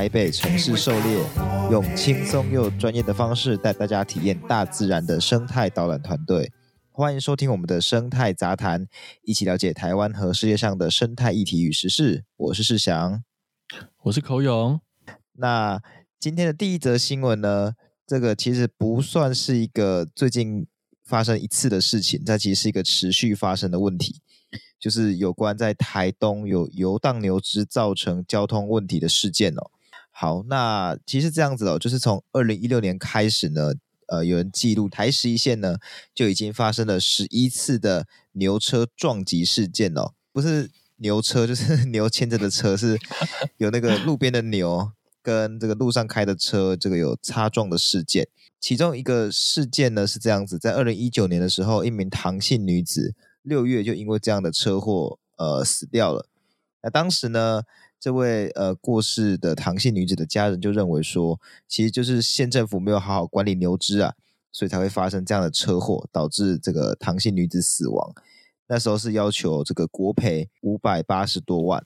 台北城市狩猎，用轻松又专业的方式带大家体验大自然的生态导览团队。欢迎收听我们的生态杂谈，一起了解台湾和世界上的生态议题与时事。我是世祥，我是口勇。那今天的第一则新闻呢，这个其实不算是一个最近发生一次的事情，它其实是一个持续发生的问题。就是有关在台东有游荡牛只造成交通问题的事件哦。好，那其实这样子哦，就是从二零一六年开始呢，呃，有人记录台十一线呢就已经发生了十一次的牛车撞击事件哦，不是牛车，就是 牛牵着的车，是有那个路边的牛跟这个路上开的车这个有擦撞的事件。其中一个事件呢是这样子，在二零一九年的时候，一名唐姓女子。六月就因为这样的车祸，呃，死掉了。那当时呢，这位呃过世的唐姓女子的家人就认为说，其实就是县政府没有好好管理牛只啊，所以才会发生这样的车祸，导致这个唐姓女子死亡。那时候是要求这个国赔五百八十多万，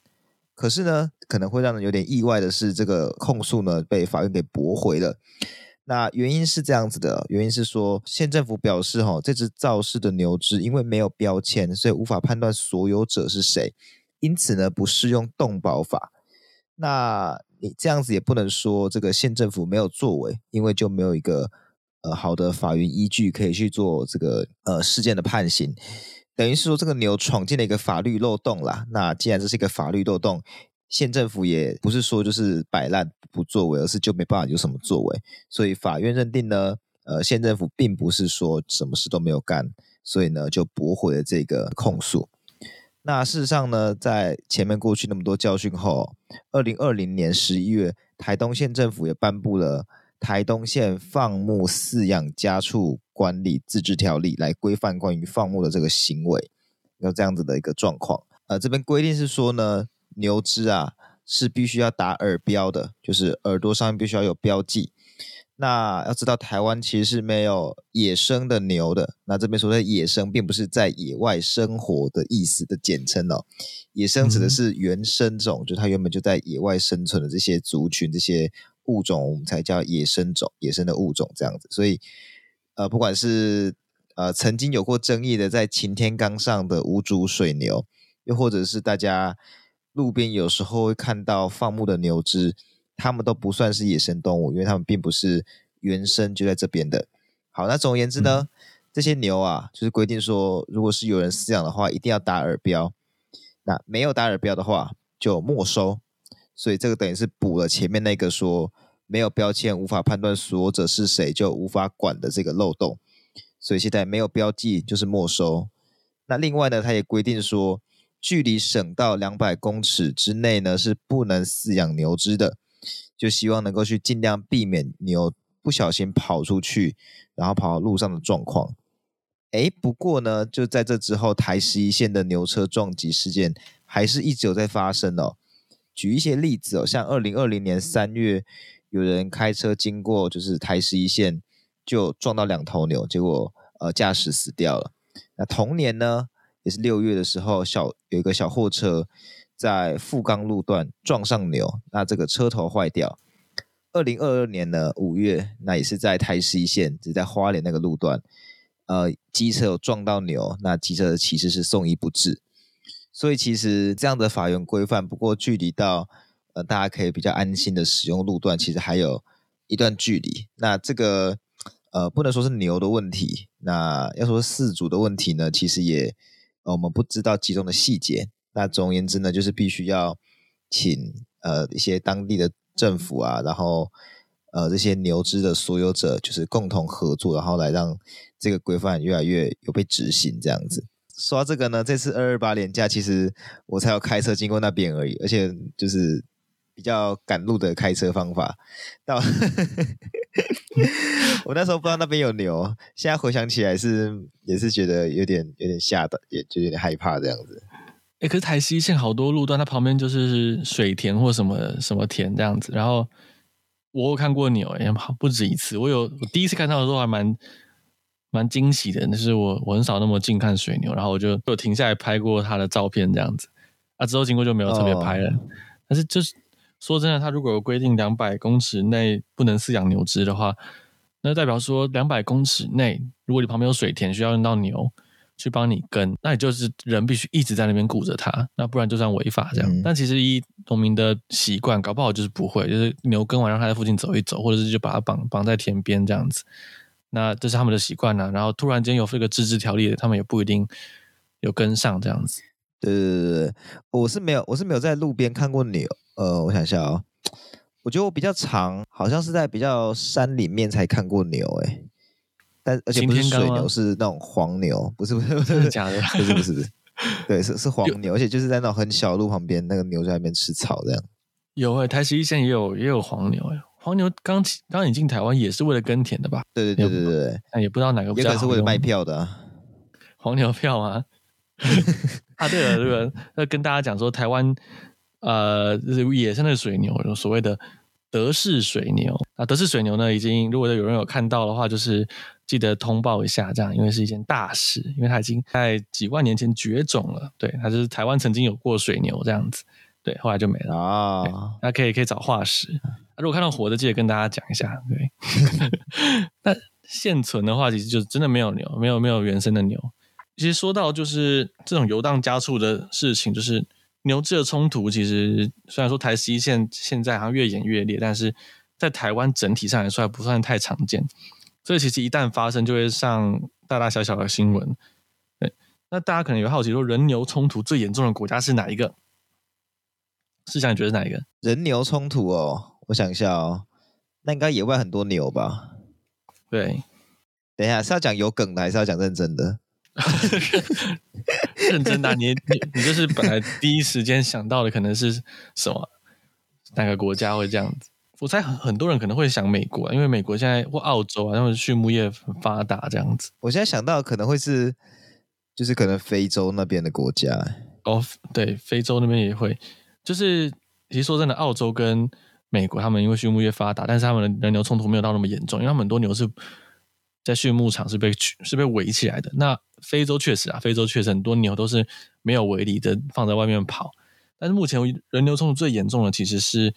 可是呢，可能会让人有点意外的是，这个控诉呢被法院给驳回了。那原因是这样子的，原因是说县政府表示，哈，这只肇事的牛只因为没有标签，所以无法判断所有者是谁，因此呢不适用动保法。那你这样子也不能说这个县政府没有作为，因为就没有一个呃好的法源依据可以去做这个呃事件的判刑，等于是说这个牛闯进了一个法律漏洞啦。那既然这是一个法律漏洞，县政府也不是说就是摆烂不作为，而是就没办法有什么作为，所以法院认定呢，呃，县政府并不是说什么事都没有干，所以呢就驳回了这个控诉。那事实上呢，在前面过去那么多教训后，二零二零年十一月，台东县政府也颁布了《台东县放牧饲养家畜管理自治条例》来规范关于放牧的这个行为，有这样子的一个状况。呃，这边规定是说呢。牛只啊，是必须要打耳标的，就是耳朵上面必须要有标记。那要知道，台湾其实是没有野生的牛的。那这边说的野生，并不是在野外生活的意思的简称哦。野生指的是原生种，嗯、就它原本就在野外生存的这些族群、这些物种，我们才叫野生种、野生的物种这样子。所以，呃，不管是呃曾经有过争议的在擎天岗上的无主水牛，又或者是大家。路边有时候会看到放牧的牛只，它们都不算是野生动物，因为它们并不是原生就在这边的。好，那总而言之呢，嗯、这些牛啊，就是规定说，如果是有人饲养的话，一定要打耳标。那没有打耳标的话，就没收。所以这个等于是补了前面那个说没有标签无法判断所有者是谁就无法管的这个漏洞。所以现在没有标记就是没收。那另外呢，它也规定说。距离省道两百公尺之内呢，是不能饲养牛只的，就希望能够去尽量避免牛不小心跑出去，然后跑到路上的状况。诶，不过呢，就在这之后，台十一线的牛车撞击事件还是一直有在发生哦。举一些例子哦，像二零二零年三月，有人开车经过，就是台十一线就撞到两头牛，结果呃驾驶死掉了。那同年呢，也是六月的时候，小有一个小货车在富冈路段撞上牛，那这个车头坏掉。二零二二年呢五月，那也是在台西线，只在花莲那个路段，呃，机车有撞到牛，那机车的骑士是送医不治。所以其实这样的法源规范，不过距离到呃大家可以比较安心的使用路段，其实还有一段距离。那这个呃不能说是牛的问题，那要说四组的问题呢，其实也。呃，我们不知道其中的细节。那总而言之呢，就是必须要请呃一些当地的政府啊，然后呃这些牛只的所有者，就是共同合作，然后来让这个规范越来越有被执行这样子。说到这个呢，这次二二八连假，其实我才有开车经过那边而已，而且就是比较赶路的开车方法。到 我那时候不知道那边有牛，现在回想起来是也是觉得有点有点吓的，也就有点害怕这样子。哎、欸，可是台西线好多路段，它旁边就是水田或什么什么田这样子。然后我有看过牛，也不止一次。我有我第一次看到的时候还蛮蛮惊喜的，就是我我很少那么近看水牛，然后我就有停下来拍过它的照片这样子。啊，之后经过就没有特别拍了。哦、但是就是说真的，它如果有规定两百公尺内不能饲养牛只的话，那代表说两百公尺内，如果你旁边有水田，需要用到牛去帮你跟，那你就是人必须一直在那边顾着它，那不然就算违法这样。嗯、但其实依农民的习惯，搞不好就是不会，就是牛耕完让它在附近走一走，或者是就把它绑绑在田边这样子。那这是他们的习惯呢。然后突然间有这个自治条例，他们也不一定有跟上这样子。对对对对，我是没有，我是没有在路边看过牛。呃，我想一下哦，我觉得我比较长，好像是在比较山里面才看过牛，哎。但而且不是水牛，是那种黄牛，不是不是不是假的，不是不是不是，对，是是黄牛，而且就是在那种很小路旁边，那个牛在那边吃草这样。有哎，台西一线也有也有黄牛哎，黄牛刚刚引进台湾也是为了耕田的吧？对对对对对，但也不知道哪个也可能是为了卖票的，啊，黄牛票啊。啊，对了，对了，那跟大家讲说，台湾呃，就是野生的水牛，有所谓的德式水牛啊，德式水牛呢，已经如果有人有看到的话，就是。记得通报一下，这样，因为是一件大事，因为它已经在几万年前绝种了。对，它就是台湾曾经有过水牛这样子，对，后来就没了啊。那可以可以找化石，如果看到活的，记得跟大家讲一下。对，那现存的话，其实就真的没有牛，没有没有原生的牛。其实说到就是这种游荡家畜的事情，就是牛只的冲突，其实虽然说台西现现在好像越演越烈，但是在台湾整体上来说还不算太常见。所以其实一旦发生，就会上大大小小的新闻。对，那大家可能有好奇说，人牛冲突最严重的国家是哪一个？试想你觉得是哪一个？人牛冲突哦，我想一下哦，那应该野外很多牛吧？对，等一下是要讲有梗的，还是要讲认真的？认真的，你你你就是本来第一时间想到的可能是什么？哪个国家会这样子？我猜很很多人可能会想美国，因为美国现在或澳洲啊，他们畜牧业很发达这样子。我现在想到可能会是，就是可能非洲那边的国家。哦，对，非洲那边也会。就是其实说真的，澳洲跟美国他们因为畜牧业发达，但是他们的人流冲突没有到那么严重，因为他们很多牛是在畜牧场是被是被围起来的。那非洲确实啊，非洲确实很多牛都是没有围篱的，放在外面跑。但是目前人流冲突最严重的其实是。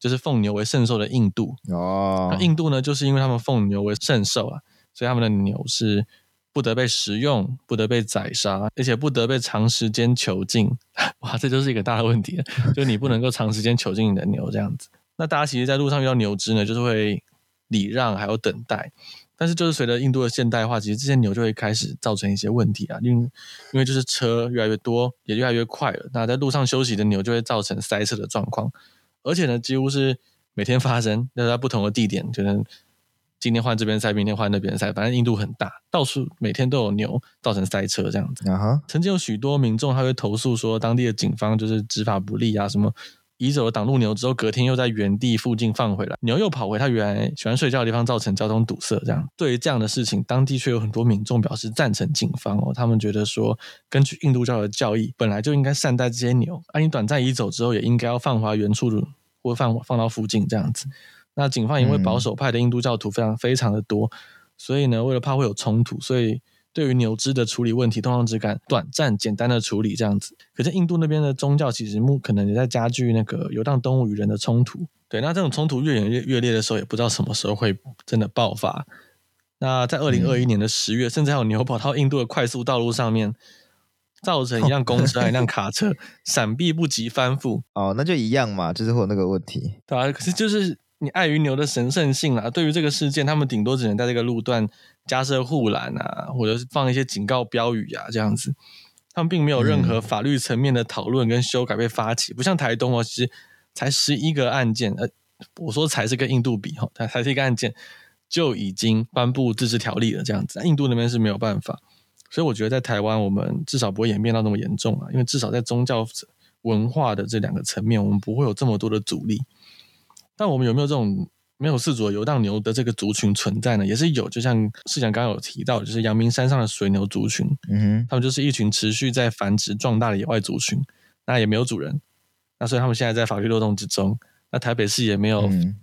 就是奉牛为圣兽的印度哦，那印度呢，就是因为他们奉牛为圣兽啊，所以他们的牛是不得被食用，不得被宰杀，而且不得被长时间囚禁。哇，这就是一个大的问题，就你不能够长时间囚禁你的牛这样子。那大家其实，在路上遇到牛只呢，就是会礼让，还有等待。但是，就是随着印度的现代化，其实这些牛就会开始造成一些问题啊，因为因为就是车越来越多，也越来越快了。那在路上休息的牛就会造成塞车的状况。而且呢，几乎是每天发生，那在不同的地点，可能今天换这边塞，明天换那边塞，反正印度很大，到处每天都有牛，造成塞车这样子。啊哈！曾经有许多民众他会投诉说，当地的警方就是执法不力啊，什么移走了挡路牛之后，隔天又在原地附近放回来，牛又跑回它原来喜欢睡觉的地方，造成交通堵塞。这样，对于这样的事情，当地却有很多民众表示赞成警方哦，他们觉得说，根据印度教的教义，本来就应该善待这些牛，而、啊、你短暂移走之后，也应该要放回原处。或放放到附近这样子，那警方因为保守派的印度教徒非常非常的多，嗯、所以呢，为了怕会有冲突，所以对于牛只的处理问题，通常只敢短暂简单的处理这样子。可是印度那边的宗教其实目可能也在加剧那个游荡动物与人的冲突。对，那这种冲突越演越越烈的时候，也不知道什么时候会真的爆发。那在二零二一年的十月，嗯、甚至还有牛跑到印度的快速道路上面。造成一辆公车、一辆卡车闪避不及翻覆哦，那就一样嘛，就是会有那个问题，对啊，可是就是你碍于牛的神圣性啊，对于这个事件，他们顶多只能在这个路段加设护栏啊，或者是放一些警告标语啊，这样子。他们并没有任何法律层面的讨论跟修改被发起，嗯、不像台东哦，其实才十一个案件，呃，我说才是跟印度比哈，才才是一个案件就已经颁布自治条例了，这样子。印度那边是没有办法。所以我觉得在台湾，我们至少不会演变到那么严重啊，因为至少在宗教文化的这两个层面，我们不会有这么多的阻力。但我们有没有这种没有饲主的游荡牛的这个族群存在呢？也是有，就像市长刚刚有提到，就是阳明山上的水牛族群，嗯哼，他们就是一群持续在繁殖壮大的野外族群，那也没有主人，那所以他们现在在法律漏洞之中，那台北市也没有。嗯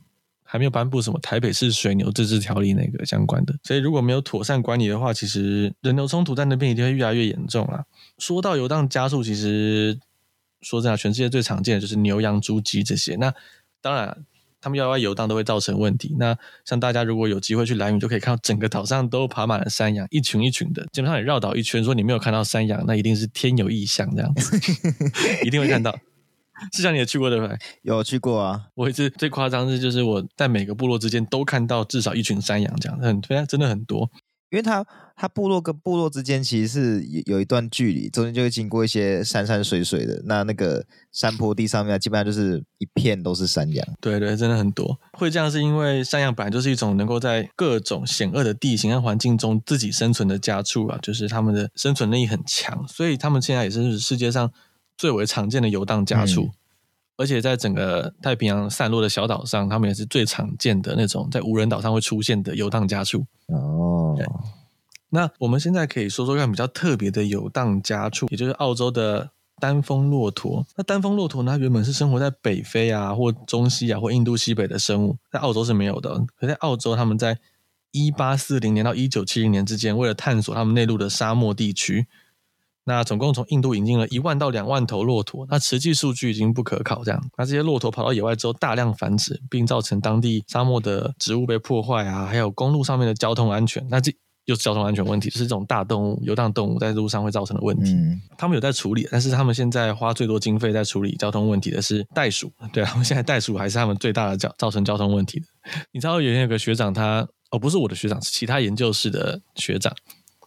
还没有颁布什么台北市水牛自治条例那个相关的，所以如果没有妥善管理的话，其实人流冲突在那边一定会越来越严重啊。说到游荡家畜，其实说真的，全世界最常见的就是牛、羊、猪、鸡这些。那当然，他们要外游荡都会造成问题。那像大家如果有机会去兰屿，就可以看到整个岛上都爬满了山羊，一群一群的，基本上你绕岛一圈，说你没有看到山羊，那一定是天有异象这样子，一定会看到。是像你有去过对不对？有去过啊。我一次最夸张的就是我在每个部落之间都看到至少一群山羊，这样很非常真的很多。因为它它部落跟部落之间其实是有有一段距离，中间就会经过一些山山水水的。那那个山坡地上面基本上就是一片都是山羊。对对，真的很多。会这样是因为山羊本来就是一种能够在各种险恶的地形和环境中自己生存的家畜啊，就是他们的生存力很强，所以他们现在也是世界上最为常见的游荡家畜。嗯而且在整个太平洋散落的小岛上，他们也是最常见的那种在无人岛上会出现的游荡家畜。哦，那我们现在可以说说看比较特别的游荡家畜，也就是澳洲的单峰骆驼。那单峰骆驼呢，它原本是生活在北非啊，或中西啊，或印度西北的生物，在澳洲是没有的。可在澳洲，他们在一八四零年到一九七零年之间，为了探索他们内陆的沙漠地区。那总共从印度引进了一万到两万头骆驼，那实际数据已经不可考。这样，那这些骆驼跑到野外之后大量繁殖，并造成当地沙漠的植物被破坏啊，还有公路上面的交通安全。那这又是交通安全问题，就是这种大动物、游荡动物在路上会造成的问题。嗯，他们有在处理，但是他们现在花最多经费在处理交通问题的是袋鼠。对啊，他 们现在袋鼠还是他们最大的造造成交通问题的。你知道，原先有个学长他，他哦不是我的学长，是其他研究室的学长，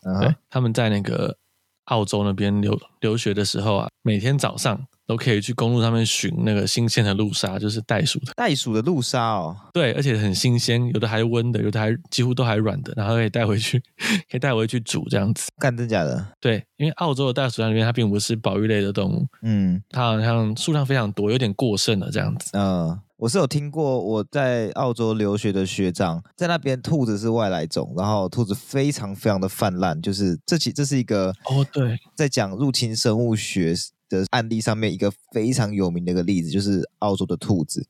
啊、对，他们在那个。澳洲那边留留学的时候啊，每天早上都可以去公路上面寻那个新鲜的鹿沙，就是袋鼠的袋鼠的鹿沙哦。对，而且很新鲜，有的还温的，有的还几乎都还软的，然后可以带回去，可以带回去煮这样子。干真假的？对，因为澳洲的袋鼠在那边它并不是保育类的动物，嗯，它好像数量非常多，有点过剩了这样子。嗯。我是有听过，我在澳洲留学的学长在那边，兔子是外来种，然后兔子非常非常的泛滥，就是这其这是一个哦，对，在讲入侵生物学的案例上面一个非常有名的一个例子，就是澳洲的兔子，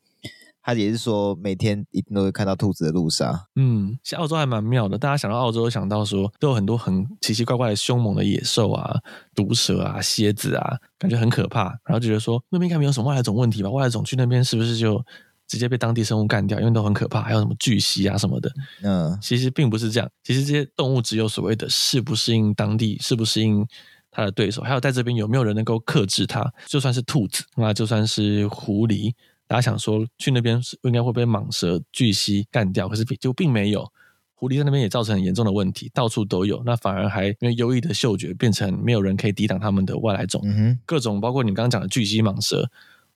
他也是说每天一定都会看到兔子的路上。嗯，其实澳洲还蛮妙的，大家想到澳洲想到说都有很多很奇奇怪怪的凶猛的野兽啊，毒蛇啊，蝎子啊，感觉很可怕，然后就觉得说那边应该没有什么外来种问题吧？外来种去那边是不是就？直接被当地生物干掉，因为都很可怕，还有什么巨蜥啊什么的。嗯，其实并不是这样。其实这些动物只有所谓的适不适应当地，适不适应它的对手，还有在这边有没有人能够克制它。就算是兔子，那就算是狐狸，大家想说去那边应该会被蟒蛇、巨蜥干掉，可是就并没有。狐狸在那边也造成很严重的问题，到处都有。那反而还因为优异的嗅觉，变成没有人可以抵挡他们的外来种。嗯哼，各种包括你刚刚讲的巨蜥、蟒蛇。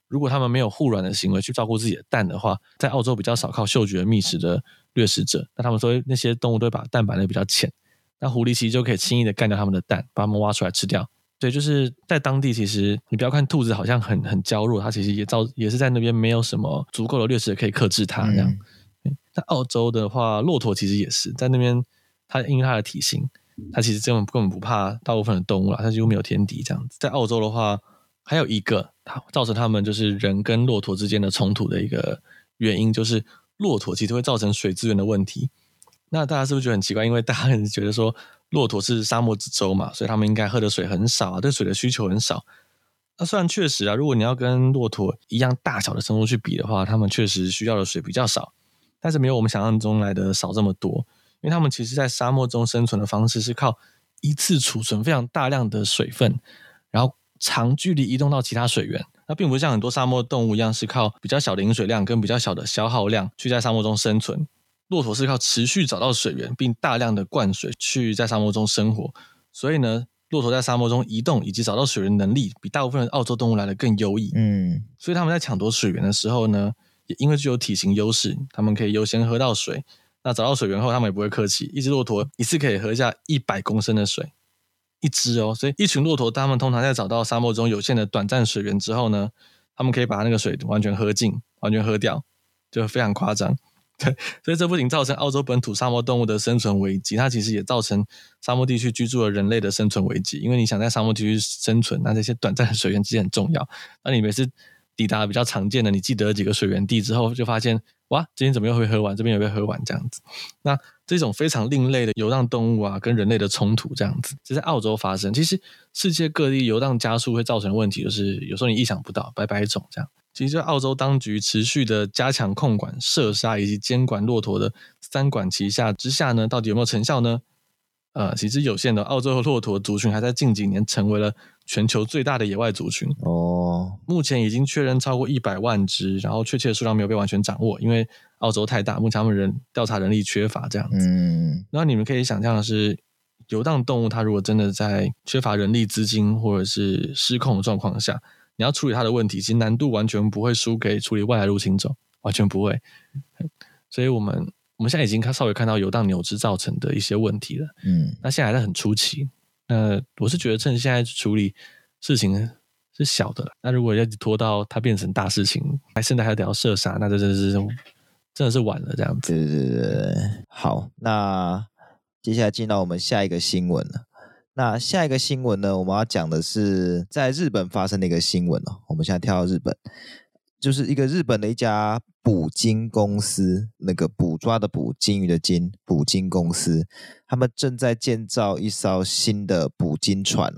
如果他们没有护卵的行为去照顾自己的蛋的话，在澳洲比较少靠嗅觉觅食的掠食者。那他们说那些动物都会把蛋白的比较浅，那狐狸其实就可以轻易的干掉他们的蛋，把它们挖出来吃掉。对，就是在当地，其实你不要看兔子好像很很娇弱，它其实也造也是在那边没有什么足够的掠食者可以克制它这样。嗯、在澳洲的话，骆驼其实也是在那边，它因为它的体型，它其实根本根本不怕大部分的动物啦，它几乎没有天敌这样子。在澳洲的话。还有一个，它造成他们就是人跟骆驼之间的冲突的一个原因，就是骆驼其实会造成水资源的问题。那大家是不是觉得很奇怪？因为大家很觉得说，骆驼是沙漠之舟嘛，所以他们应该喝的水很少啊，对水的需求很少。那虽然确实啊，如果你要跟骆驼一样大小的生物去比的话，他们确实需要的水比较少，但是没有我们想象中来的少这么多。因为他们其实在沙漠中生存的方式是靠一次储存非常大量的水分，然后。长距离移动到其他水源，那并不像很多沙漠动物一样是靠比较小的饮水量跟比较小的消耗量去在沙漠中生存。骆驼是靠持续找到水源并大量的灌水去在沙漠中生活，所以呢，骆驼在沙漠中移动以及找到水源能力比大部分的澳洲动物来的更优异。嗯，所以他们在抢夺水源的时候呢，也因为具有体型优势，他们可以优先喝到水。那找到水源后，他们也不会客气，一只骆驼一次可以喝下一百公升的水。一只哦，所以一群骆驼，他们通常在找到沙漠中有限的短暂水源之后呢，他们可以把那个水完全喝尽，完全喝掉，就非常夸张。所以这不仅造成澳洲本土沙漠动物的生存危机，它其实也造成沙漠地区居住的人类的生存危机。因为你想在沙漠地区生存，那这些短暂的水源其实很重要。那你每次抵达比较常见的，你记得几个水源地之后，就发现哇，今天怎么又会喝完？这边有没有喝完？这样子，那这种非常另类的游荡动物啊，跟人类的冲突这样子，这在澳洲发生。其实世界各地游荡加速会造成的问题，就是有时候你意想不到，百百种这样。其实澳洲当局持续的加强控管、射杀以及监管骆驼的三管齐下之下呢，到底有没有成效呢？呃，其实有限的。澳洲的骆驼族群还在近几年成为了全球最大的野外族群哦。目前已经确认超过一百万只，然后确切的数量没有被完全掌握，因为澳洲太大，目前他们人调查人力缺乏这样子。嗯，然后你们可以想象的是，游荡动物它如果真的在缺乏人力资金或者是失控的状况下，你要处理它的问题，其实难度完全不会输给处理外来入侵种，完全不会。所以我们。我们现在已经看稍微看到游荡牛只造成的一些问题了，嗯，那现在还在很初期。那我是觉得趁现在处理事情是小的了。那如果要拖到它变成大事情，还现在还得要射杀，那就真的是真的是晚了这样子。对对对对，好，那接下来进到我们下一个新闻了。那下一个新闻呢，我们要讲的是在日本发生的一个新闻哦。我们现在跳到日本。就是一个日本的一家捕鲸公司，那个捕抓的捕，鲸鱼的鲸，捕鲸公司，他们正在建造一艘新的捕鲸船，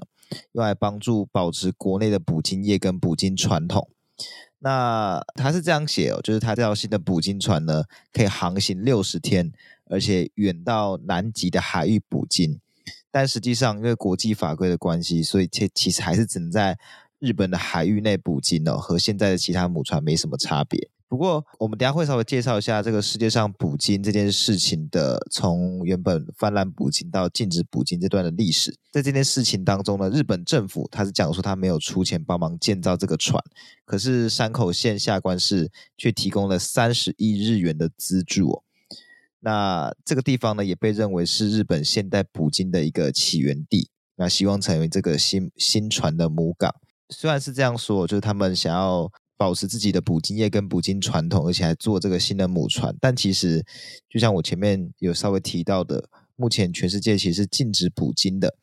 用来帮助保持国内的捕鲸业跟捕鲸传统。那他是这样写哦，就是他这条新的捕鲸船呢，可以航行六十天，而且远到南极的海域捕鲸。但实际上，因为国际法规的关系，所以其其实还是只能在。日本的海域内捕鲸哦，和现在的其他母船没什么差别。不过，我们等下会稍微介绍一下这个世界上捕鲸这件事情的，从原本泛滥捕鲸到禁止捕鲸这段的历史。在这件事情当中呢，日本政府他是讲说他没有出钱帮忙建造这个船，可是山口县下关市却提供了三十亿日元的资助哦。那这个地方呢，也被认为是日本现代捕鲸的一个起源地。那希望成为这个新新船的母港。虽然是这样说，就是他们想要保持自己的捕鲸业跟捕鲸传统，而且还做这个新的母船，但其实就像我前面有稍微提到的，目前全世界其实是禁止捕鲸的。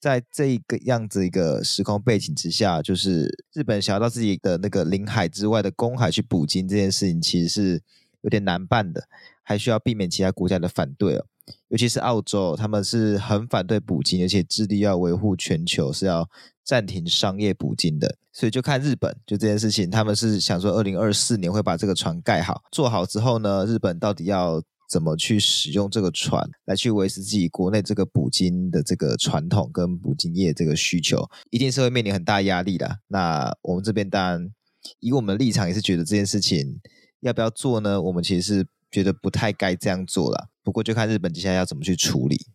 在这一个样子一个时空背景之下，就是日本想要到自己的那个领海之外的公海去捕鲸这件事情，其实是有点难办的，还需要避免其他国家的反对哦。尤其是澳洲，他们是很反对捕鲸，而且致力要维护全球是要暂停商业捕鲸的。所以就看日本，就这件事情，他们是想说，二零二四年会把这个船盖好，做好之后呢，日本到底要怎么去使用这个船来去维持自己国内这个捕鲸的这个传统跟捕鲸业这个需求，一定是会面临很大压力的。那我们这边当然以我们的立场也是觉得这件事情要不要做呢？我们其实是觉得不太该这样做了。不过就看日本接下来要怎么去处理。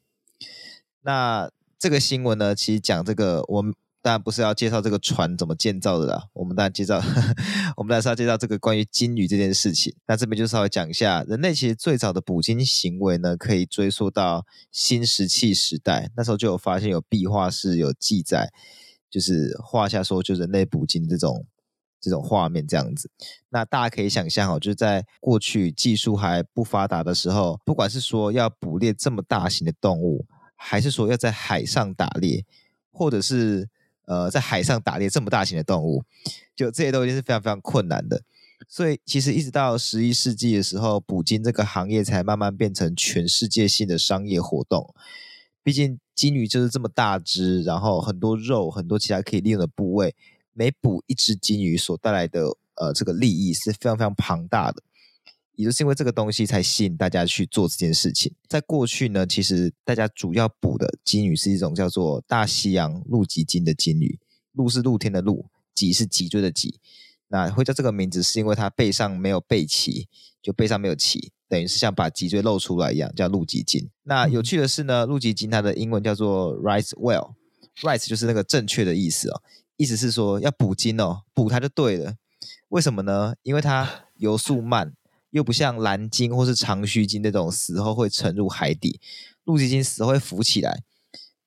那这个新闻呢，其实讲这个，我们当然不是要介绍这个船怎么建造的啦，我们当然介绍，我们当然是要介绍这个关于鲸鱼这件事情。那这边就稍微讲一下，人类其实最早的捕鲸行为呢，可以追溯到新石器时代，那时候就有发现有壁画是有记载，就是画下说就人类捕鲸这种。这种画面这样子，那大家可以想象哦，就是在过去技术还不发达的时候，不管是说要捕猎这么大型的动物，还是说要在海上打猎，或者是呃在海上打猎这么大型的动物，就这些都已经是非常非常困难的。所以其实一直到十一世纪的时候，捕鲸这个行业才慢慢变成全世界性的商业活动。毕竟鲸鱼就是这么大只，然后很多肉，很多其他可以利用的部位。每捕一只金鱼所带来的呃这个利益是非常非常庞大的，也就是因为这个东西才吸引大家去做这件事情。在过去呢，其实大家主要捕的金鱼是一种叫做大西洋露脊鲸的金鱼，露是露天的露，脊是脊椎的脊。那会叫这个名字是因为它背上没有背鳍，就背上没有鳍，等于是像把脊椎露出来一样，叫露脊鲸。那有趣的是呢，露脊鲸它的英文叫做 right whale，right 就是那个正确的意思哦。意思是说要捕鲸哦，捕它就对了。为什么呢？因为它 游速慢，又不像蓝鲸或是长须鲸那种死后会沉入海底，露脊鲸死后会浮起来。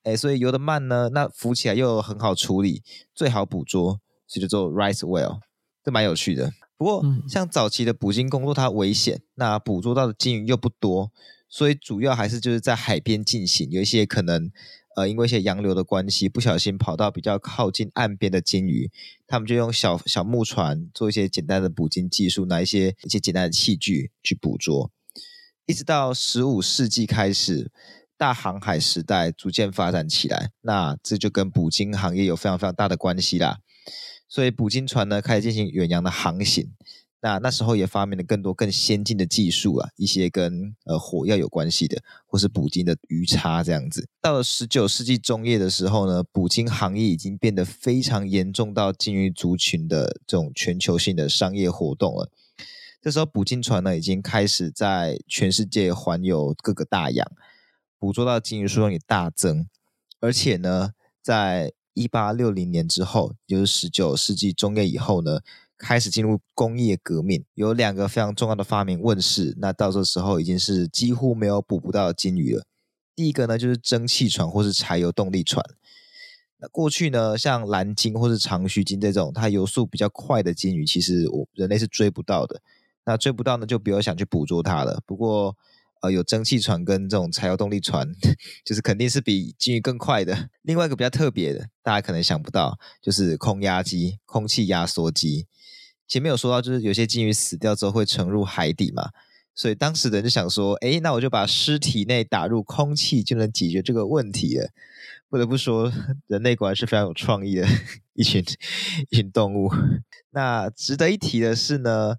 哎，所以游得慢呢，那浮起来又很好处理，最好捕捉，所以就做 right whale，这蛮有趣的。不过像早期的捕鲸工作它危险，那捕捉到的鲸鱼又不多，所以主要还是就是在海边进行，有一些可能。呃，因为一些洋流的关系，不小心跑到比较靠近岸边的鲸鱼，他们就用小小木船做一些简单的捕鲸技术，拿一些一些简单的器具去捕捉。一直到十五世纪开始，大航海时代逐渐发展起来，那这就跟捕鲸行业有非常非常大的关系啦。所以捕鲸船呢，开始进行远洋的航行。那那时候也发明了更多更先进的技术啊，一些跟呃火药有关系的，或是捕鲸的鱼叉这样子。到了十九世纪中叶的时候呢，捕鲸行业已经变得非常严重到鲸鱼族群的这种全球性的商业活动了。这时候捕鲸船呢，已经开始在全世界环游各个大洋，捕捉到鲸鱼数量也大增。而且呢，在一八六零年之后，就是十九世纪中叶以后呢。开始进入工业革命，有两个非常重要的发明问世。那到这时候已经是几乎没有捕不到的鲸鱼了。第一个呢，就是蒸汽船或是柴油动力船。那过去呢，像蓝鲸或是长须鲸这种它游速比较快的鲸鱼，其实我人类是追不到的。那追不到呢，就不要想去捕捉它了。不过，呃，有蒸汽船跟这种柴油动力船，就是肯定是比鲸鱼更快的。另外一个比较特别的，大家可能想不到，就是空压机、空气压缩机。前面有说到，就是有些鲸鱼死掉之后会沉入海底嘛，所以当时的人就想说，诶，那我就把尸体内打入空气就能解决这个问题了。不得不说，人类果然是非常有创意的 一群一群动物。那值得一提的是呢，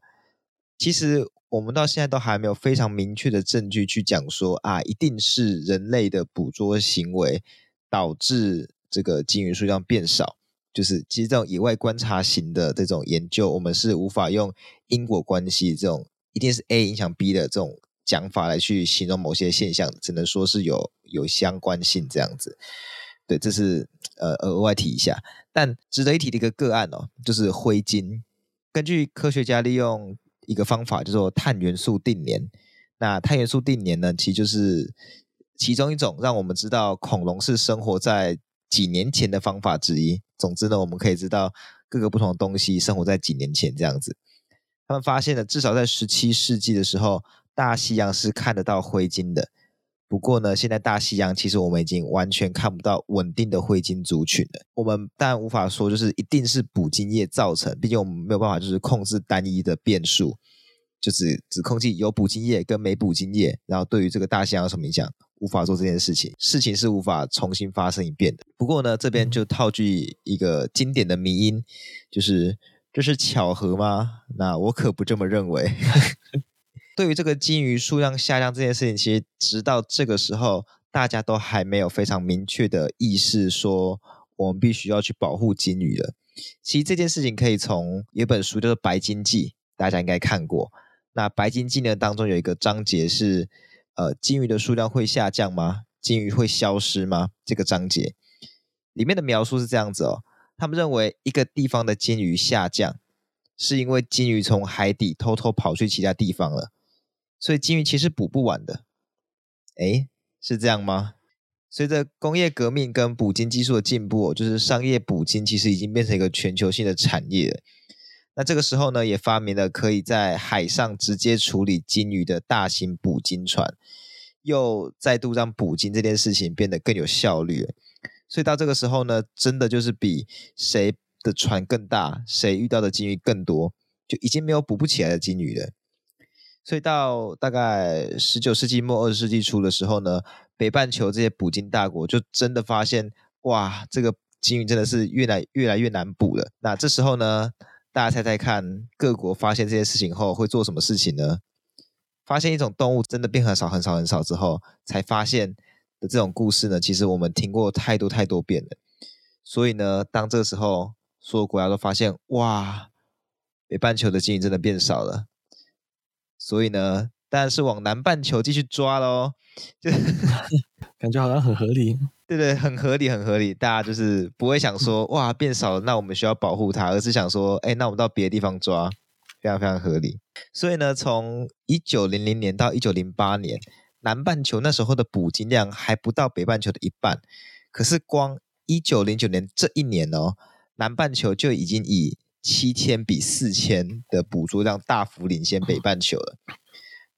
其实我们到现在都还没有非常明确的证据去讲说啊，一定是人类的捕捉行为导致这个鲸鱼数量变少。就是其实这种野外观察型的这种研究，我们是无法用因果关系这种一定是 A 影响 B 的这种讲法来去形容某些现象，只能说是有有相关性这样子。对，这是呃额外提一下。但值得一提的一个个案哦，就是灰鲸。根据科学家利用一个方法叫做碳元素定年。那碳元素定年呢，其实就是其中一种让我们知道恐龙是生活在几年前的方法之一。总之呢，我们可以知道各个不同的东西生活在几年前这样子。他们发现了，至少在十七世纪的时候，大西洋是看得到灰鲸的。不过呢，现在大西洋其实我们已经完全看不到稳定的灰鲸族群了。我们当然无法说就是一定是捕鲸业造成，毕竟我们没有办法就是控制单一的变数，就是只控制有捕鲸业跟没捕鲸业，然后对于这个大西洋有什么影响？无法做这件事情，事情是无法重新发生一遍的。不过呢，这边就套句一个经典的迷因，就是这是巧合吗？那我可不这么认为。对于这个金鱼数量下降这件事情，其实直到这个时候，大家都还没有非常明确的意识，说我们必须要去保护金鱼了。其实这件事情可以从有一本书叫做《白金记》，大家应该看过。那《白金记》呢，当中有一个章节是。呃，金鱼的数量会下降吗？金鱼会消失吗？这个章节里面的描述是这样子哦。他们认为一个地方的金鱼下降，是因为金鱼从海底偷偷跑去其他地方了，所以金鱼其实捕不完的。诶，是这样吗？随着工业革命跟捕鲸技术的进步，就是商业捕鲸其实已经变成一个全球性的产业。那这个时候呢，也发明了可以在海上直接处理鲸鱼的大型捕鲸船，又再度让捕鲸这件事情变得更有效率。所以到这个时候呢，真的就是比谁的船更大，谁遇到的鲸鱼更多，就已经没有捕不起来的鲸鱼了。所以到大概十九世纪末二十世纪初的时候呢，北半球这些捕鲸大国就真的发现，哇，这个鲸鱼真的是越来越来越难捕了。那这时候呢，大家猜猜看，各国发现这些事情后会做什么事情呢？发现一种动物真的变很少、很少、很少之后，才发现的这种故事呢，其实我们听过太多太多遍了。所以呢，当这个时候所有国家都发现，哇，北半球的鲸鱼真的变少了，所以呢，当然是往南半球继续抓喽。就 感觉好像很合理。对对，很合理，很合理。大家就是不会想说，哇，变少了，那我们需要保护它，而是想说，哎，那我们到别的地方抓，非常非常合理。所以呢，从一九零零年到一九零八年，南半球那时候的捕鲸量还不到北半球的一半。可是光一九零九年这一年哦，南半球就已经以七千比四千的捕捉量大幅领先北半球了。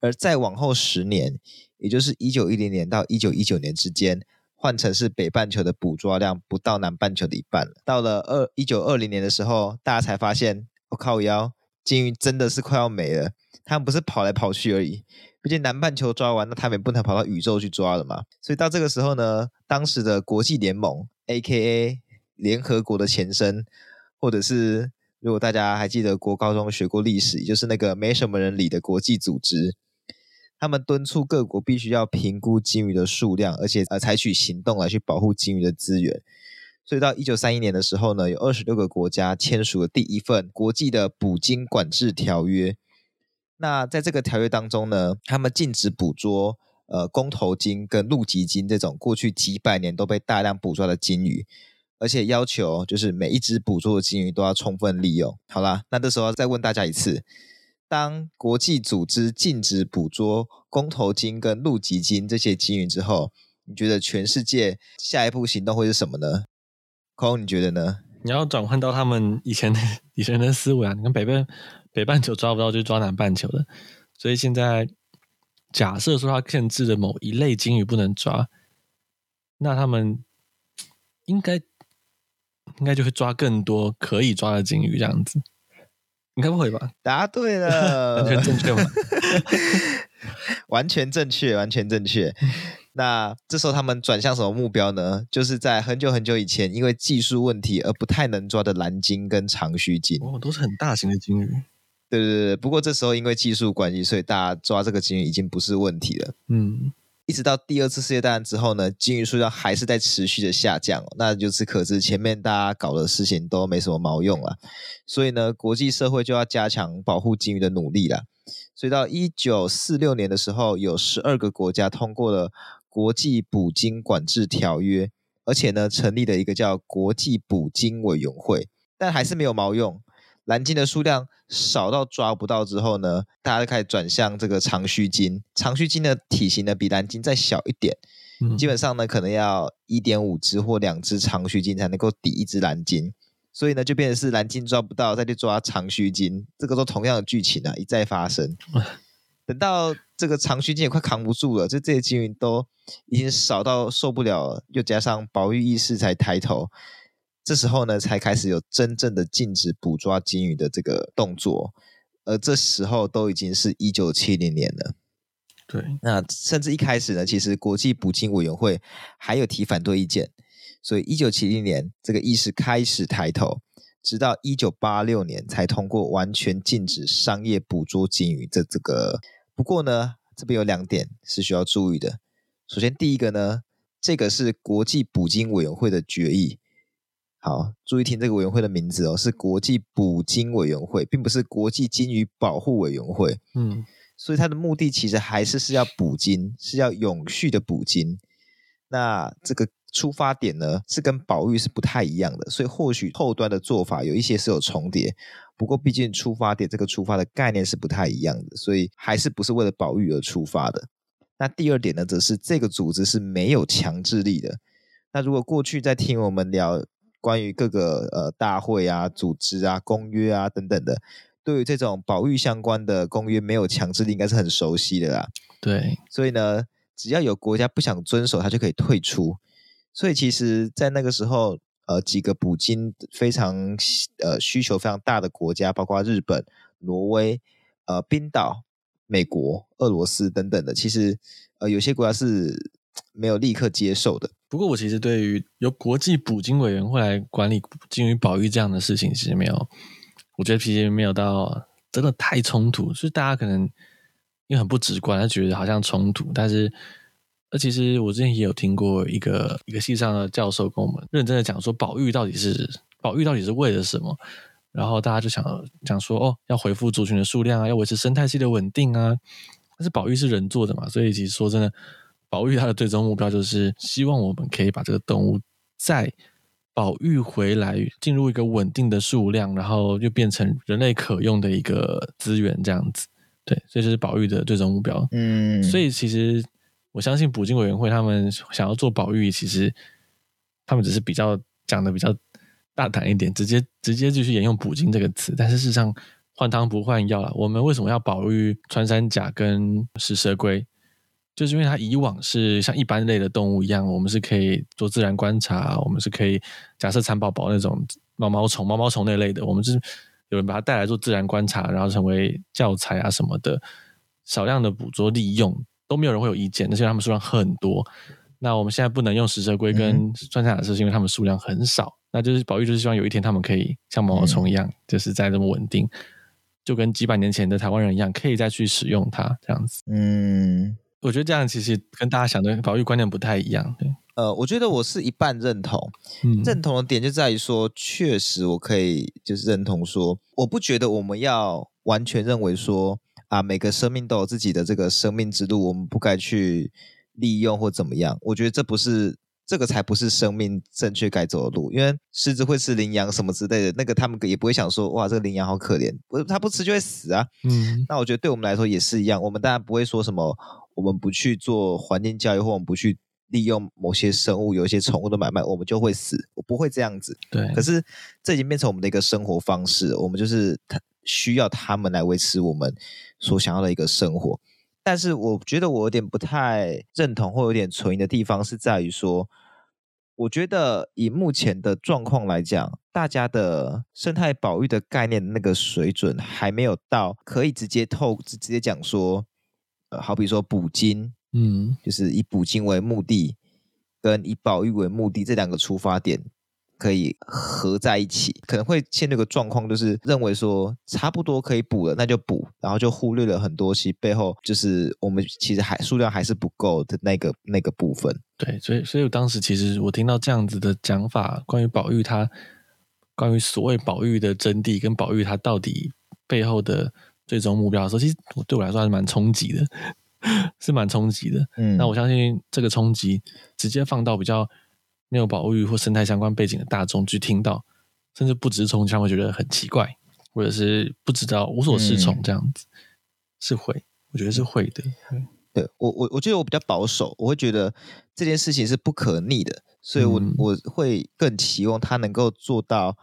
而再往后十年，也就是一九一零年到一九一九年之间。换成是北半球的捕捉量不到南半球的一半了。到了二一九二零年的时候，大家才发现，我靠腰，鲸鱼真的是快要没了。他们不是跑来跑去而已，毕竟南半球抓完，那他们也不能跑到宇宙去抓了嘛。所以到这个时候呢，当时的国际联盟 （A.K.A. 联合国的前身）或者是如果大家还记得国高中学过历史，就是那个没什么人理的国际组织，他们敦促各国必须要评估鲸鱼的数量，而且呃采取行动来去保护鲸鱼的资源。所以到一九三一年的时候呢，有二十六个国家签署了第一份国际的捕鲸管制条约。那在这个条约当中呢，他们禁止捕捉呃公头鲸跟露脊鲸这种过去几百年都被大量捕捉的鲸鱼，而且要求就是每一只捕捉的鲸鱼都要充分利用。好啦，那这时候再问大家一次：当国际组织禁止捕捉公头鲸跟露脊鲸这些鲸鱼之后，你觉得全世界下一步行动会是什么呢？空，你觉得呢？你要转换到他们以前的以前的思维啊！你看北半北半球抓不到，就抓南半球的。所以现在假设说他限制的某一类鲸鱼不能抓，那他们应该应该就会抓更多可以抓的鲸鱼，这样子。应该不会吧？答对了，完全正确吗？完全正确，完全正确。那这时候他们转向什么目标呢？就是在很久很久以前，因为技术问题而不太能抓的蓝鲸跟长须鲸。哦，都是很大型的鲸鱼。对对对，不过这时候因为技术关系，所以大家抓这个鲸鱼已经不是问题了。嗯，一直到第二次世界大战之后呢，鲸鱼数量还是在持续的下降。那就是可知前面大家搞的事情都没什么毛用了。所以呢，国际社会就要加强保护鲸鱼的努力了。所以到一九四六年的时候，有十二个国家通过了。国际捕鲸管制条约，而且呢，成立了一个叫国际捕鲸委员会，但还是没有毛用。蓝鲸的数量少到抓不到之后呢，大家就开始转向这个长须鲸。长须鲸的体型呢，比蓝鲸再小一点，嗯、基本上呢，可能要一点五只或两只长须鲸才能够抵一只蓝鲸。所以呢，就变成是蓝鲸抓不到，再去抓长须鲸，这个都同样的剧情啊，一再发生。等到这个长须鲸也快扛不住了，就这些鲸鱼都已经少到受不了了，又加上保育意识才抬头，这时候呢，才开始有真正的禁止捕抓鲸鱼的这个动作，而这时候都已经是一九七零年了。对，那甚至一开始呢，其实国际捕鲸委员会还有提反对意见，所以一九七零年这个意识开始抬头，直到一九八六年才通过完全禁止商业捕捉鲸鱼的这个。不过呢，这边有两点是需要注意的。首先，第一个呢，这个是国际捕鲸委员会的决议。好，注意听这个委员会的名字哦，是国际捕鲸委员会，并不是国际鲸鱼保护委员会。嗯，所以它的目的其实还是是要捕鲸，是要永续的捕鲸。那这个出发点呢，是跟保育是不太一样的，所以或许后端的做法有一些是有重叠。不过，毕竟出发点这个出发的概念是不太一样的，所以还是不是为了保育而出发的。那第二点呢，则是这个组织是没有强制力的。那如果过去在听我们聊关于各个呃大会啊、组织啊、公约啊等等的，对于这种保育相关的公约没有强制力，应该是很熟悉的啦。对，所以呢，只要有国家不想遵守，它就可以退出。所以其实，在那个时候。呃，几个捕鲸非常呃需求非常大的国家，包括日本、挪威、呃冰岛、美国、俄罗斯等等的，其实呃有些国家是没有立刻接受的。不过，我其实对于由国际捕鲸委员会来管理鲸鱼保育这样的事情，其实没有，我觉得其实没有到真的太冲突。就是大家可能因为很不直观，他觉得好像冲突，但是。而其实我之前也有听过一个一个系上的教授跟我们认真的讲说，保育到底是保育到底是为了什么？然后大家就想讲说，哦，要恢复族群的数量啊，要维持生态系的稳定啊。但是保育是人做的嘛，所以其实说真的，保育它的最终目标就是希望我们可以把这个动物再保育回来，进入一个稳定的数量，然后又变成人类可用的一个资源，这样子。对，所以这是保育的最终目标。嗯，所以其实。我相信捕鲸委员会他们想要做保育，其实他们只是比较讲的比较大胆一点，直接直接就去沿用捕鲸这个词。但是事实上换汤不换药了。我们为什么要保育穿山甲跟食蛇龟？就是因为它以往是像一般类的动物一样，我们是可以做自然观察，我们是可以假设蚕宝宝那种毛毛虫、毛毛虫那类的，我们是有人把它带来做自然观察，然后成为教材啊什么的，少量的捕捉利用都没有人会有意见。而且他们数量很多，那我们现在不能用食蛇龟跟酸菜亚是因为它们数量很少。那就是宝玉，就是希望有一天他们可以像毛毛虫一样，嗯、就是在这么稳定，就跟几百年前的台湾人一样，可以再去使用它这样子。嗯，我觉得这样其实跟大家想的保育观念不太一样。对，呃，我觉得我是一半认同，嗯、认同的点就在于说，确实我可以就是认同说，我不觉得我们要完全认为说啊，每个生命都有自己的这个生命之路，我们不该去利用或怎么样。我觉得这不是。这个才不是生命正确该走的路，因为狮子会吃羚羊什么之类的，那个他们也不会想说，哇，这个羚羊好可怜，不，它不吃就会死啊。嗯，那我觉得对我们来说也是一样，我们当然不会说什么，我们不去做环境教育，或我们不去利用某些生物，有一些宠物的买卖，我们就会死，我不会这样子。对，可是这已经变成我们的一个生活方式，我们就是需要他们来维持我们所想要的一个生活。但是我觉得我有点不太认同或有点存疑的地方是在于说，我觉得以目前的状况来讲，大家的生态保育的概念那个水准还没有到可以直接透直接讲说，呃，好比说捕鲸，嗯，就是以捕鲸为目的跟以保育为目的这两个出发点。可以合在一起，可能会陷入个状况，就是认为说差不多可以补了，那就补，然后就忽略了很多其背后就是我们其实还数量还是不够的那个那个部分。对，所以所以我当时其实我听到这样子的讲法，关于保育它，关于所谓保育的真谛跟保育它到底背后的最终目标的时候，其实对我来说还是蛮冲击的，是蛮冲击的。嗯，那我相信这个冲击直接放到比较。没有保育或生态相关背景的大众去听到，甚至不只是从这样会觉得很奇怪，或者是不知道无所适从这样子，嗯、是会，我觉得是会的。对我，我我觉得我比较保守，我会觉得这件事情是不可逆的，所以我、嗯、我会更期望他能够做到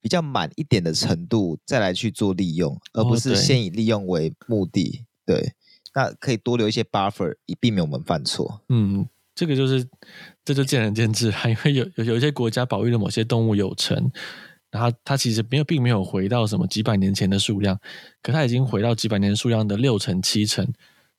比较满一点的程度，再来去做利用，而不是先以利用为目的。哦、对，对，那可以多留一些 buffer，以避免我们犯错。嗯。这个就是，这就见仁见智，因为有有有一些国家保育的某些动物有成，然后它其实没有，并没有回到什么几百年前的数量，可它已经回到几百年数量的六成七成，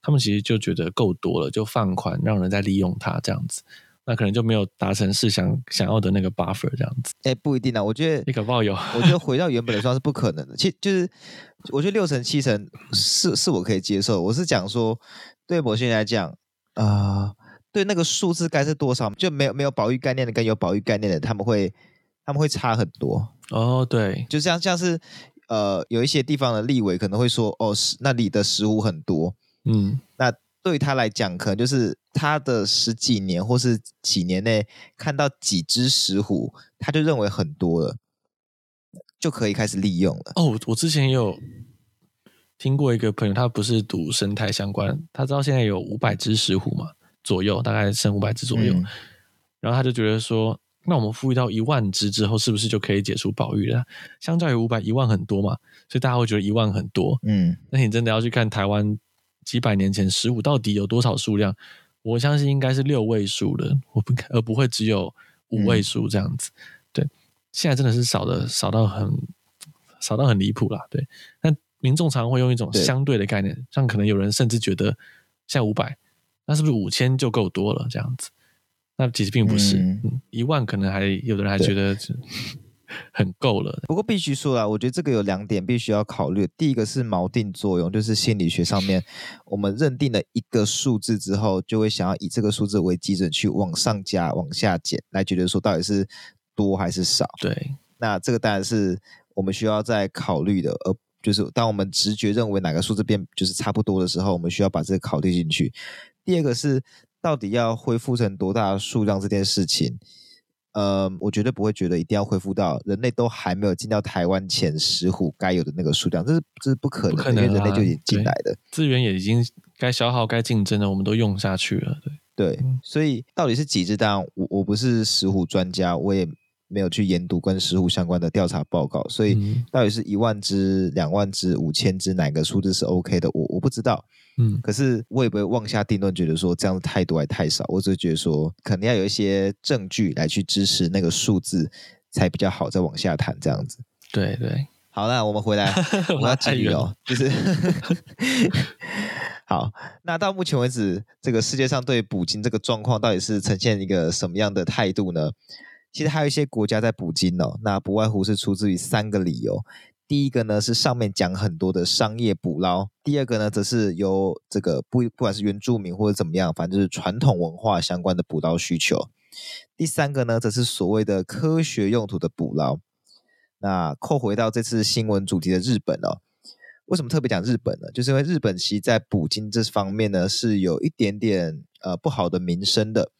他们其实就觉得够多了，就放款让人再利用它这样子，那可能就没有达成是想想要的那个 buffer 这样子。哎，不一定啊，我觉得你可不好有，我觉得回到原本的状态是不可能的。其实就是我觉得六成七成是是我可以接受，我是讲说对某些人来讲啊。呃对那个数字该是多少？就没有没有保育概念的跟有保育概念的，他们会他们会差很多哦。对，就像像是呃，有一些地方的立委可能会说，哦，那里的食物很多，嗯，那对他来讲，可能就是他的十几年或是几年内看到几只石虎，他就认为很多了，就可以开始利用了。哦，我之前也有听过一个朋友，他不是读生态相关，他知道现在有五百只石虎嘛。左右大概剩五百只左右，嗯、然后他就觉得说，那我们富裕到一万只之后，是不是就可以解除保育了？相较于五百，一万很多嘛，所以大家会觉得一万很多。嗯，那你真的要去看台湾几百年前十五到底有多少数量？我相信应该是六位数的，我不而不会只有五位数这样子。嗯、对，现在真的是少的少到很少到很离谱啦。对，那民众常会用一种相对的概念，对像可能有人甚至觉得像五百。那是不是五千就够多了？这样子，那其实并不是，嗯、一万可能还有的人还觉得 很够了。不过必须说啊，我觉得这个有两点必须要考虑。第一个是锚定作用，就是心理学上面，我们认定了一个数字之后，就会想要以这个数字为基准去往上加、往下减，来觉得说到底是多还是少。对，那这个当然是我们需要再考虑的，而就是当我们直觉认为哪个数字变就是差不多的时候，我们需要把这个考虑进去。第二个是，到底要恢复成多大的数量这件事情，呃，我绝对不会觉得一定要恢复到人类都还没有进到台湾前石虎该有的那个数量，这是这是不可能的，可能啊、因为人类就已经进来的资源也已经该消耗、该竞争的，我们都用下去了。对对，所以到底是几只？当然，我我不是石虎专家，我也没有去研读跟石虎相关的调查报告，所以到底是一万只、两万只、五千只，哪个数字是 OK 的？我我不知道。嗯，可是我也不会妄下定论，觉得说这样子太多还太少。我只是觉得说，肯定要有一些证据来去支持那个数字，才比较好再往下谈这样子。对对，好，了我们回来，我要继续哦，就是 好。那到目前为止，这个世界上对捕鲸这个状况到底是呈现一个什么样的态度呢？其实还有一些国家在捕鲸哦，那不外乎是出自于三个理由。第一个呢是上面讲很多的商业捕捞，第二个呢则是由这个不不管是原住民或者怎么样，反正就是传统文化相关的捕捞需求。第三个呢则是所谓的科学用途的捕捞。那扣回到这次新闻主题的日本哦，为什么特别讲日本呢？就是因为日本其实在捕鲸这方面呢是有一点点呃不好的名声的，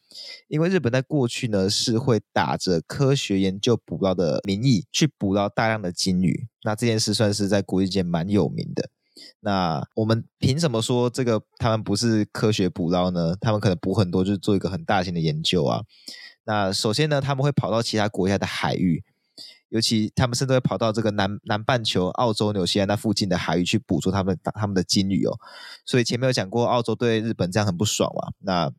因为日本在过去呢是会打着科学研究捕捞的名义去捕捞大量的鲸鱼，那这件事算是在国际间蛮有名的。那我们凭什么说这个他们不是科学捕捞呢？他们可能捕很多，就是做一个很大型的研究啊。那首先呢，他们会跑到其他国家的海域。尤其他们甚至会跑到这个南南半球、澳洲、纽西兰那附近的海域去捕捉他们他们的鲸鱼哦。所以前面有讲过，澳洲对日本这样很不爽嘛。那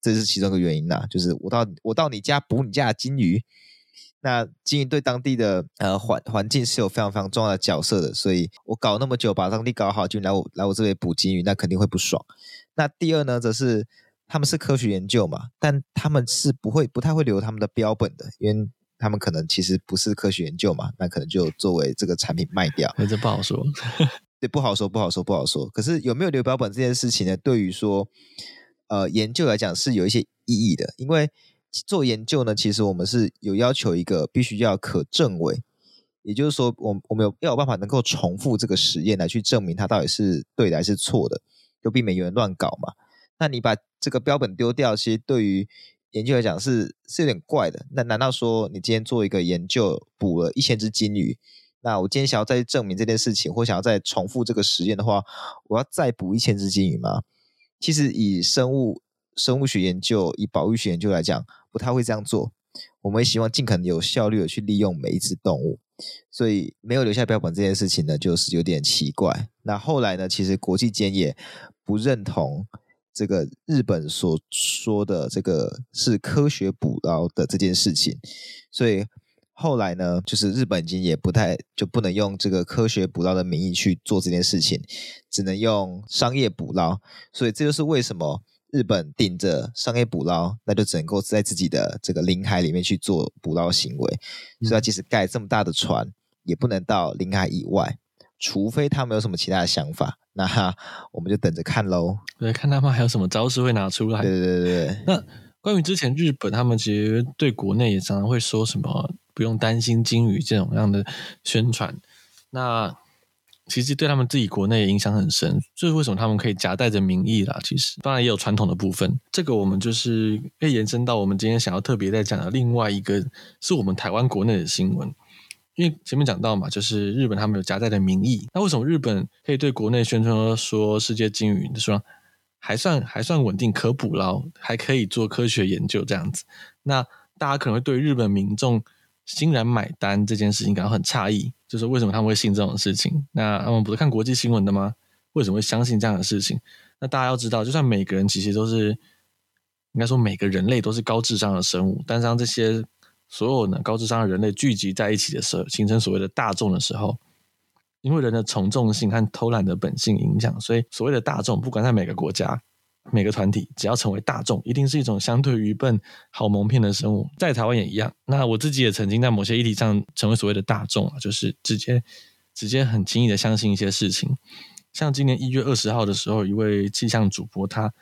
这是其中一个原因呐，就是我到我到你家捕你家的鲸鱼，那鲸鱼对当地的呃环环境是有非常非常重要的角色的。所以我搞那么久把当地搞好，就来我来我这边捕鲸鱼，那肯定会不爽。那第二呢，则是他们是科学研究嘛，但他们是不会不太会留他们的标本的，因为。他们可能其实不是科学研究嘛，那可能就作为这个产品卖掉，那这不好说。对，不好说，不好说，不好说。可是有没有留标本这件事情呢？对于说呃研究来讲是有一些意义的，因为做研究呢，其实我们是有要求一个必须要可证伪，也就是说，我我们有要有办法能够重复这个实验来去证明它到底是对的还是错的，就避免有人乱搞嘛。那你把这个标本丢掉，其实对于研究来讲是是有点怪的，那难道说你今天做一个研究捕了一千只金鱼，那我今天想要再证明这件事情，或想要再重复这个实验的话，我要再捕一千只金鱼吗？其实以生物生物学研究、以保育学研究来讲，不太会这样做。我们也希望尽可能有效率的去利用每一只动物，所以没有留下标本这件事情呢，就是有点奇怪。那后来呢，其实国际间也不认同。这个日本所说的这个是科学捕捞的这件事情，所以后来呢，就是日本已经也不太就不能用这个科学捕捞的名义去做这件事情，只能用商业捕捞。所以这就是为什么日本顶着商业捕捞，那就只能够在自己的这个领海里面去做捕捞行为。所以，他即使盖这么大的船，也不能到领海以外，除非他们有什么其他的想法。那哈，我们就等着看喽。对，看他们还有什么招式会拿出来。对对对对。那关于之前日本，他们其实对国内也常常会说什么不用担心鲸鱼这种样的宣传。那其实对他们自己国内影响很深。这是为什么他们可以夹带着民意啦？其实当然也有传统的部分。这个我们就是可以延伸到我们今天想要特别在讲的另外一个，是我们台湾国内的新闻。因为前面讲到嘛，就是日本他们有夹带的民意。那为什么日本可以对国内宣称说世界鲸鱼说还算还算稳定，可捕捞，还可以做科学研究这样子？那大家可能会对日本民众欣然买单这件事情感到很诧异，就是为什么他们会信这种事情？那他们不是看国际新闻的吗？为什么会相信这样的事情？那大家要知道，就算每个人其实都是应该说每个人类都是高智商的生物，但是让这些。所有呢高智商的人类聚集在一起的时候，形成所谓的大众的时候，因为人的从众性和偷懒的本性影响，所以所谓的大众，不管在每个国家、每个团体，只要成为大众，一定是一种相对愚笨、好蒙骗的生物。在台湾也一样。那我自己也曾经在某些议题上成为所谓的大众啊，就是直接、直接很轻易的相信一些事情。像今年一月二十号的时候，一位气象主播他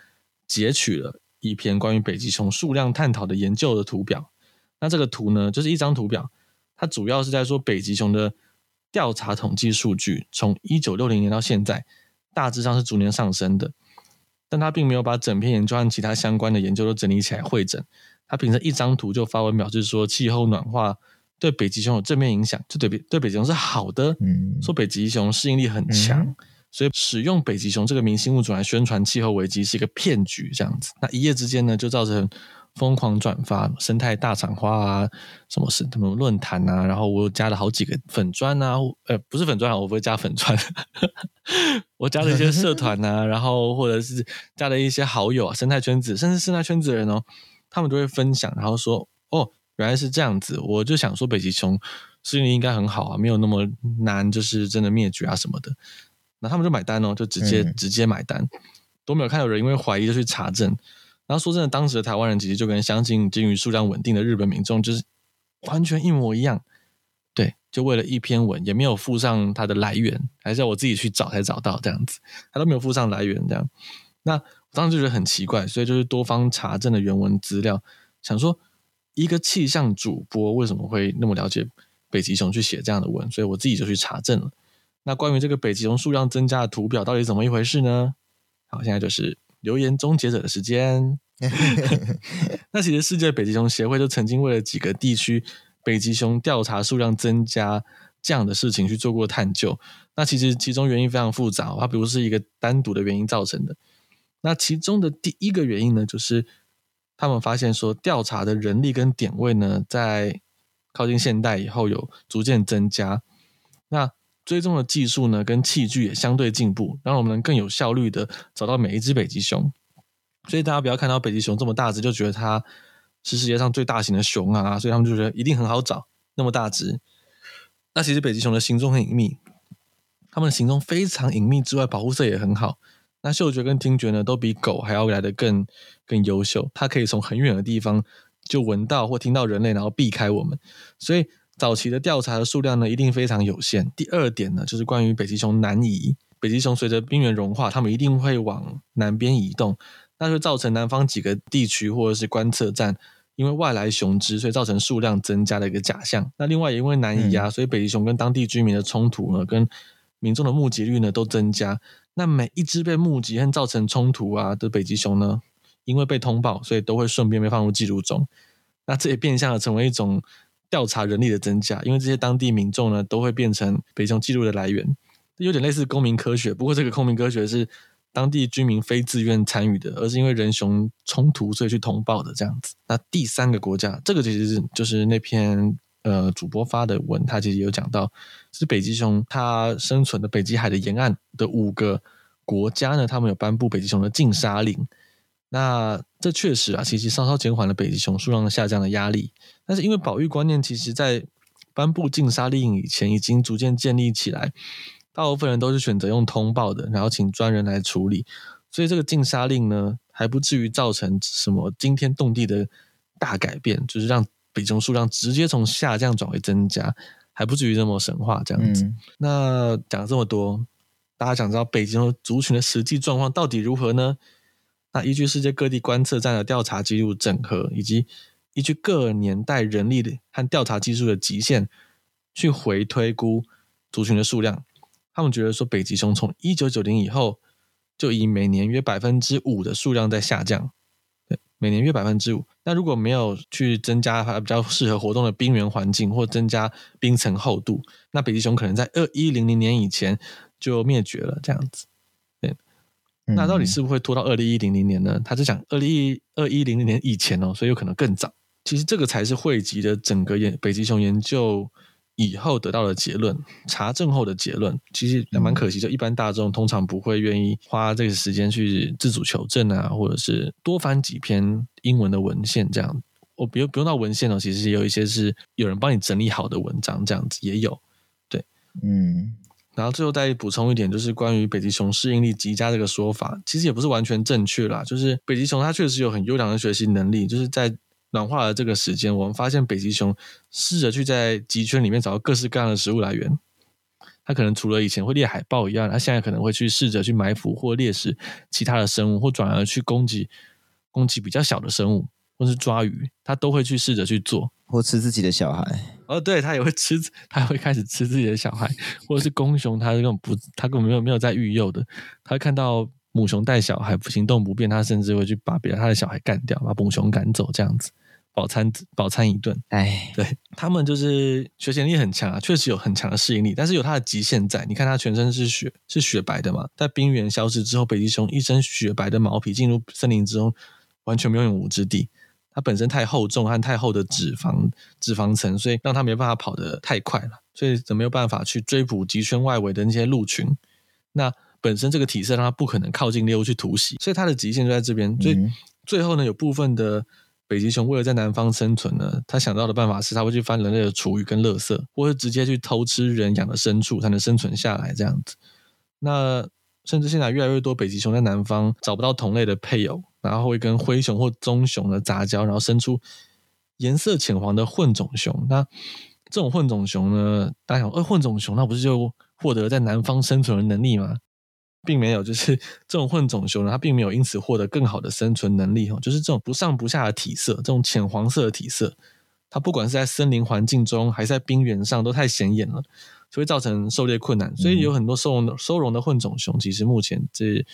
截取了一篇关于北极熊数量探讨的研究的图表。那这个图呢，就是一张图表，它主要是在说北极熊的调查统计数据，从一九六零年到现在，大致上是逐年上升的。但它并没有把整篇研究和其他相关的研究都整理起来会诊，它凭着一张图就发文表示说气候暖化对北极熊有正面影响，就对北对北极熊是好的，嗯，说北极熊适应力很强，嗯，所以使用北极熊这个明星物种来宣传气候危机是一个骗局，这样子。那一夜之间呢，就造成。疯狂转发生态大赏花啊，什么是什么论坛啊，然后我加了好几个粉专啊，呃，不是粉专啊，我不会加粉专，我加了一些社团啊，然后或者是加了一些好友啊，生态圈子，甚至生态圈子的人哦，他们都会分享，然后说哦，原来是这样子，我就想说北极熊适应力应该很好啊，没有那么难，就是真的灭绝啊什么的。那他们就买单哦，就直接、嗯、直接买单，都没有看到人因为怀疑就去查证。然后说真的，当时的台湾人其实就跟相信鲸鱼数量稳定的日本民众就是完全一模一样。对，就为了一篇文，也没有附上它的来源，还是要我自己去找才找到这样子，他都没有附上来源这样。那我当时就觉得很奇怪，所以就是多方查证的原文资料，想说一个气象主播为什么会那么了解北极熊去写这样的文，所以我自己就去查证了。那关于这个北极熊数量增加的图表到底怎么一回事呢？好，现在就是留言终结者的时间。那其实世界北极熊协会就曾经为了几个地区。北极熊调查数量增加这样的事情去做过探究，那其实其中原因非常复杂，它不是一个单独的原因造成的。那其中的第一个原因呢，就是他们发现说，调查的人力跟点位呢，在靠近现代以后有逐渐增加。那追踪的技术呢，跟器具也相对进步，让我们能更有效率的找到每一只北极熊。所以大家不要看到北极熊这么大只，就觉得它。是世界上最大型的熊啊，所以他们就觉得一定很好找，那么大只。那其实北极熊的行踪很隐秘，它们的行踪非常隐秘之外，保护色也很好。那嗅觉跟听觉呢，都比狗还要来得更更优秀。它可以从很远的地方就闻到或听到人类，然后避开我们。所以早期的调查的数量呢，一定非常有限。第二点呢，就是关于北极熊南移。北极熊随着冰原融化，它们一定会往南边移动。那就造成南方几个地区或者是观测站，因为外来雄只，所以造成数量增加的一个假象。那另外也因为南移啊，所以北极熊跟当地居民的冲突呢，跟民众的目击率呢都增加。那每一只被目击和造成冲突啊的北极熊呢，因为被通报，所以都会顺便被放入记录中。那这也变相的成为一种调查人力的增加，因为这些当地民众呢都会变成北极熊记录的来源，有点类似公民科学。不过这个公民科学是。当地居民非自愿参与的，而是因为人熊冲突，所以去通报的这样子。那第三个国家，这个其实是就是那篇呃主播发的文，他其实有讲到，是北极熊它生存的北极海的沿岸的五个国家呢，他们有颁布北极熊的禁杀令。那这确实啊，其实稍稍减缓了北极熊数量下降的压力。但是因为保育观念，其实在颁布禁杀令以前，已经逐渐建立起来。大部分人都是选择用通报的，然后请专人来处理，所以这个禁杀令呢，还不至于造成什么惊天动地的大改变，就是让北极熊数量直接从下降转为增加，还不至于这么神话这样子。嗯、那讲了这么多，大家想知道北极熊族群的实际状况到底如何呢？那依据世界各地观测站的调查记录整合，以及依据各年代人力的和调查技术的极限，去回推估族群的数量。他们觉得说，北极熊从一九九零以后，就以每年约百分之五的数量在下降，对，每年约百分之五。那如果没有去增加它比较适合活动的冰原环境，或增加冰层厚度，那北极熊可能在二一零零年以前就灭绝了。这样子，那到底是不是会拖到二零一零零年呢？他是讲二零一二一零零年以前哦，所以有可能更早。其实这个才是汇集的整个研北极熊研究。以后得到的结论，查证后的结论，其实也蛮可惜。就一般大众通常不会愿意花这个时间去自主求证啊，或者是多翻几篇英文的文献这样。我不用不用到文献哦，其实也有一些是有人帮你整理好的文章，这样子也有。对，嗯。然后最后再补充一点，就是关于北极熊适应力极佳这个说法，其实也不是完全正确啦。就是北极熊它确实有很优良的学习能力，就是在。暖化的这个时间，我们发现北极熊试着去在极圈里面找到各式各样的食物来源。它可能除了以前会猎海豹一样，它现在可能会去试着去埋伏或猎食其他的生物，或转而去攻击攻击比较小的生物，或是抓鱼，它都会去试着去做，或吃自己的小孩。哦，对，它也会吃，它会开始吃自己的小孩，或者是公熊，它根本不，它根本没有没有在育幼的，它会看到。母熊带小孩行动不便，它甚至会去把别人他的小孩干掉，把母熊赶走，这样子饱餐饱餐一顿。哎，对，他们就是学习能力很强啊，确实有很强的适应力，但是有它的极限在。你看它全身是雪，是雪白的嘛，在冰原消失之后，北极熊一身雪白的毛皮进入森林之中，完全没有用武之地。它本身太厚重和太厚的脂肪脂肪层，所以让它没办法跑得太快了，所以则没有办法去追捕极圈外围的那些鹿群。那本身这个体色让它不可能靠近猎物去突袭，所以它的极限就在这边。所以最后呢，有部分的北极熊为了在南方生存呢，它想到的办法是，它会去翻人类的厨余跟垃圾，或者直接去偷吃人养的牲畜，才能生存下来这样子。那甚至现在越来越多北极熊在南方找不到同类的配偶，然后会跟灰熊或棕熊的杂交，然后生出颜色浅黄的混种熊。那这种混种熊呢，大家想，呃，混种熊那不是就获得在南方生存的能力吗？并没有，就是 这种混种熊呢，它并没有因此获得更好的生存能力哦。就是这种不上不下的体色，这种浅黄色的体色，它不管是在森林环境中，还是在冰原上，都太显眼了，就会造成狩猎困难。所以有很多收容的收容的混种熊，其实目前这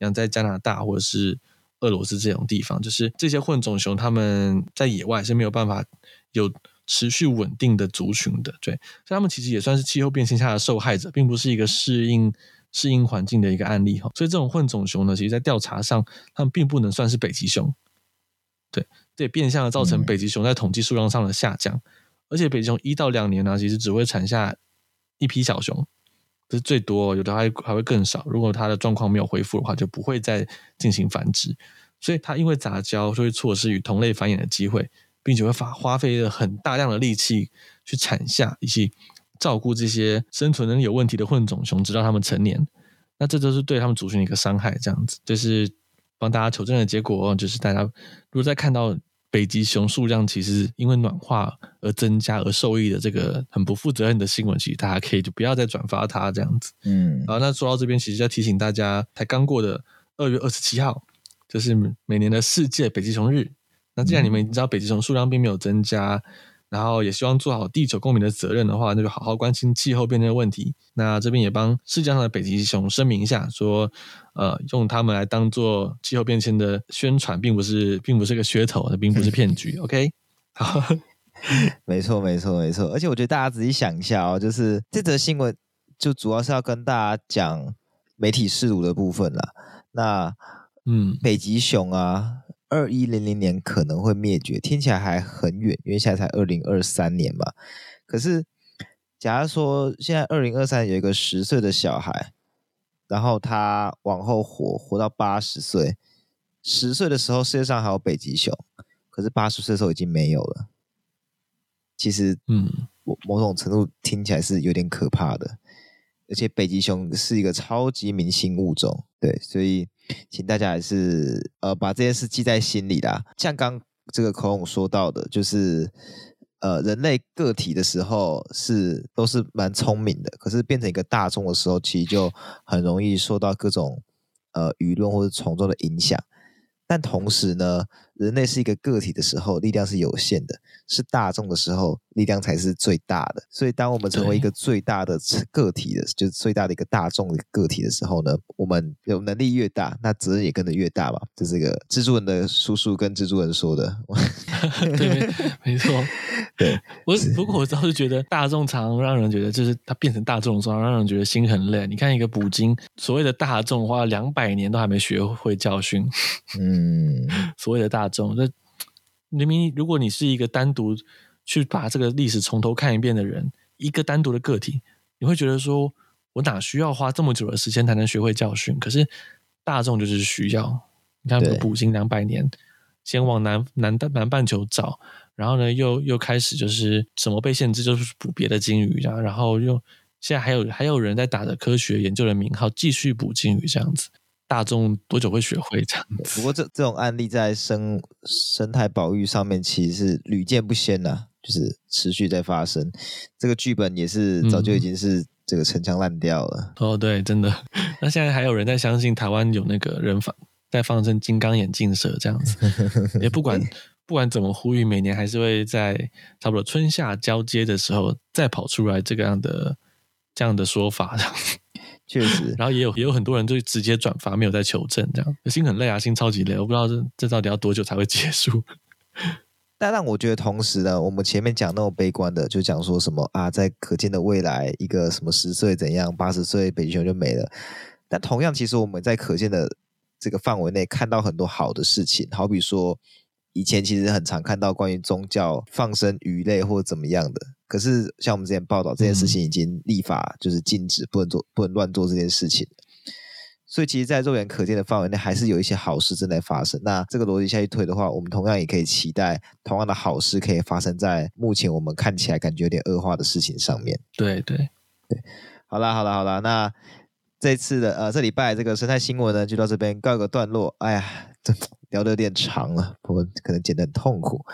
养在加拿大或者是俄罗斯这种地方，就是这些混种熊，它们在野外是没有办法有持续稳定的族群的。对，所以它们其实也算是气候变迁下的受害者，并不是一个适应。适应环境的一个案例哈，所以这种混种熊呢，其实在调查上，它们并不能算是北极熊，对，这也变相的造成北极熊在统计数量上的下降，嗯、而且北极熊一到两年呢，其实只会产下一批小熊，是最多，有的还还会更少。如果它的状况没有恢复的话，就不会再进行繁殖，所以它因为杂交就会错失与同类繁衍的机会，并且会花花费了很大量的力气去产下以及。照顾这些生存能力有问题的混种熊，直到它们成年，那这都是对他们族群的一个伤害。这样子，就是帮大家求证的结果，就是大家如果在看到北极熊数量其实因为暖化而增加而受益的这个很不负责任的新闻，其实大家可以就不要再转发它这样子。嗯，好，那说到这边，其实要提醒大家，才刚过的二月二十七号，就是每年的世界北极熊日。那既然你们已经知道北极熊数量并没有增加。然后也希望做好地球公民的责任的话，那就好好关心气候变迁的问题。那这边也帮世界上的北极熊声明一下，说，呃，用他们来当做气候变迁的宣传，并不是，并不是个噱头，那并不是骗局。OK，好，没错，没错，没错。而且我觉得大家仔细想一下哦，就是这则新闻就主要是要跟大家讲媒体识读的部分了。那，嗯，北极熊啊。二一零零年可能会灭绝，听起来还很远，因为现在才二零二三年嘛。可是，假如说现在二零二三有一个十岁的小孩，然后他往后活活到八十岁，十岁的时候世界上还有北极熊，可是八十岁的时候已经没有了。其实，嗯，某某种程度听起来是有点可怕的。而且北极熊是一个超级明星物种，对，所以请大家还是呃把这件事记在心里啦。像刚这个口勇说到的，就是呃人类个体的时候是都是蛮聪明的，可是变成一个大众的时候，其实就很容易受到各种呃舆论或者从众的影响。但同时呢，人类是一个个体的时候，力量是有限的；是大众的时候，力量才是最大的。所以，当我们成为一个最大的个体的，就是最大的一个大众的个体的时候呢，我们有能力越大，那责任也跟着越大嘛。这是一个蜘蛛人的叔叔跟蜘蛛人说的。对，没错。对，我不过我倒是觉得大众常让人觉得，就是他变成大众的时候，让人觉得心很累。你看一个捕鲸，所谓的大众花了两百年都还没学会教训。嗯。所谓的大众，那明明如果你是一个单独去把这个历史从头看一遍的人，一个单独的个体，你会觉得说，我哪需要花这么久的时间才能学会教训？可是大众就是需要。你看，捕鲸两百年，先往南南南半球找，然后呢，又又开始就是什么被限制，就是捕别的鲸鱼啊，然后又现在还有还有人在打着科学研究的名号继续捕鲸鱼这样子。大众多久会学会这样子？不过这这种案例在生生态保育上面其实是屡见不鲜呐、啊，就是持续在发生。这个剧本也是早就已经是这个陈腔滥调了、嗯。哦，对，真的。那现在还有人在相信台湾有那个人放在放生金刚眼镜蛇这样子？也不管不管怎么呼吁，每年还是会在差不多春夏交接的时候再跑出来这个样的这样的说法。确实，然后也有也有很多人就直接转发，没有在求证，这样心很累啊，心超级累，我不知道这这到底要多久才会结束。但让我觉得，同时呢，我们前面讲那么悲观的，就讲说什么啊，在可见的未来，一个什么十岁怎样，八十岁北极熊就没了。但同样，其实我们在可见的这个范围内看到很多好的事情，好比说。以前其实很常看到关于宗教放生鱼类或者怎么样的，可是像我们之前报道这件事情已经立法就是禁止，不能做不能乱做这件事情。所以其实，在肉眼可见的范围内，还是有一些好事正在发生。那这个逻辑下去推的话，我们同样也可以期待同样的好事可以发生在目前我们看起来感觉有点恶化的事情上面。对对对，好啦好啦好啦，那这次的呃这礼拜这个生态新闻呢，就到这边告一个段落。哎呀，这聊得有点长了，我们可能剪得很痛苦，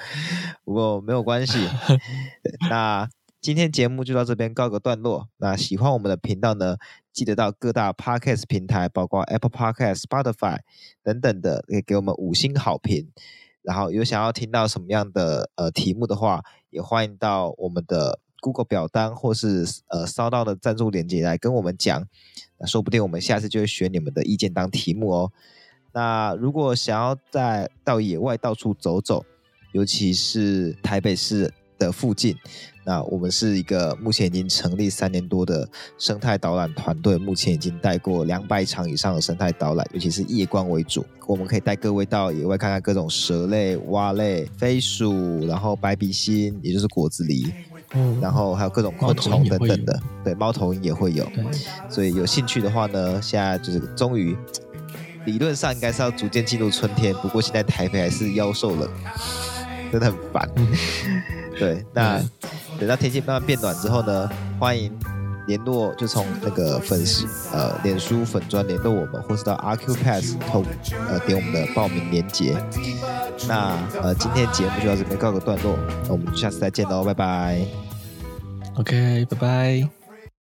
不过没有关系。那。今天节目就到这边告个段落。那喜欢我们的频道呢，记得到各大 Podcast 平台，包括 Apple Podcast、Spotify 等等的，可以给我们五星好评。然后有想要听到什么样的呃题目的话，也欢迎到我们的 Google 表单或是呃烧到的赞助链接来跟我们讲。那说不定我们下次就会选你们的意见当题目哦。那如果想要在到野外到处走走，尤其是台北市的附近。那我们是一个目前已经成立三年多的生态导览团队，目前已经带过两百场以上的生态导览，尤其是夜观为主。我们可以带各位到野外看看各种蛇类、蛙类、飞鼠，然后白鼻心，也就是果子狸，嗯，然后还有各种昆虫等等的。对，猫头鹰也会有。对，所以有兴趣的话呢，现在就是终于理论上应该是要逐渐进入春天，不过现在台北还是妖兽冷，真的很烦。对，那。嗯等到天气慢慢变暖之后呢，欢迎联络，就从那个粉丝呃脸书粉专联络我们，或是到 Accupass 透呃点我们的报名链接。那呃今天节目就到这边告个段落，那我们下次再见喽，拜拜。OK，拜拜。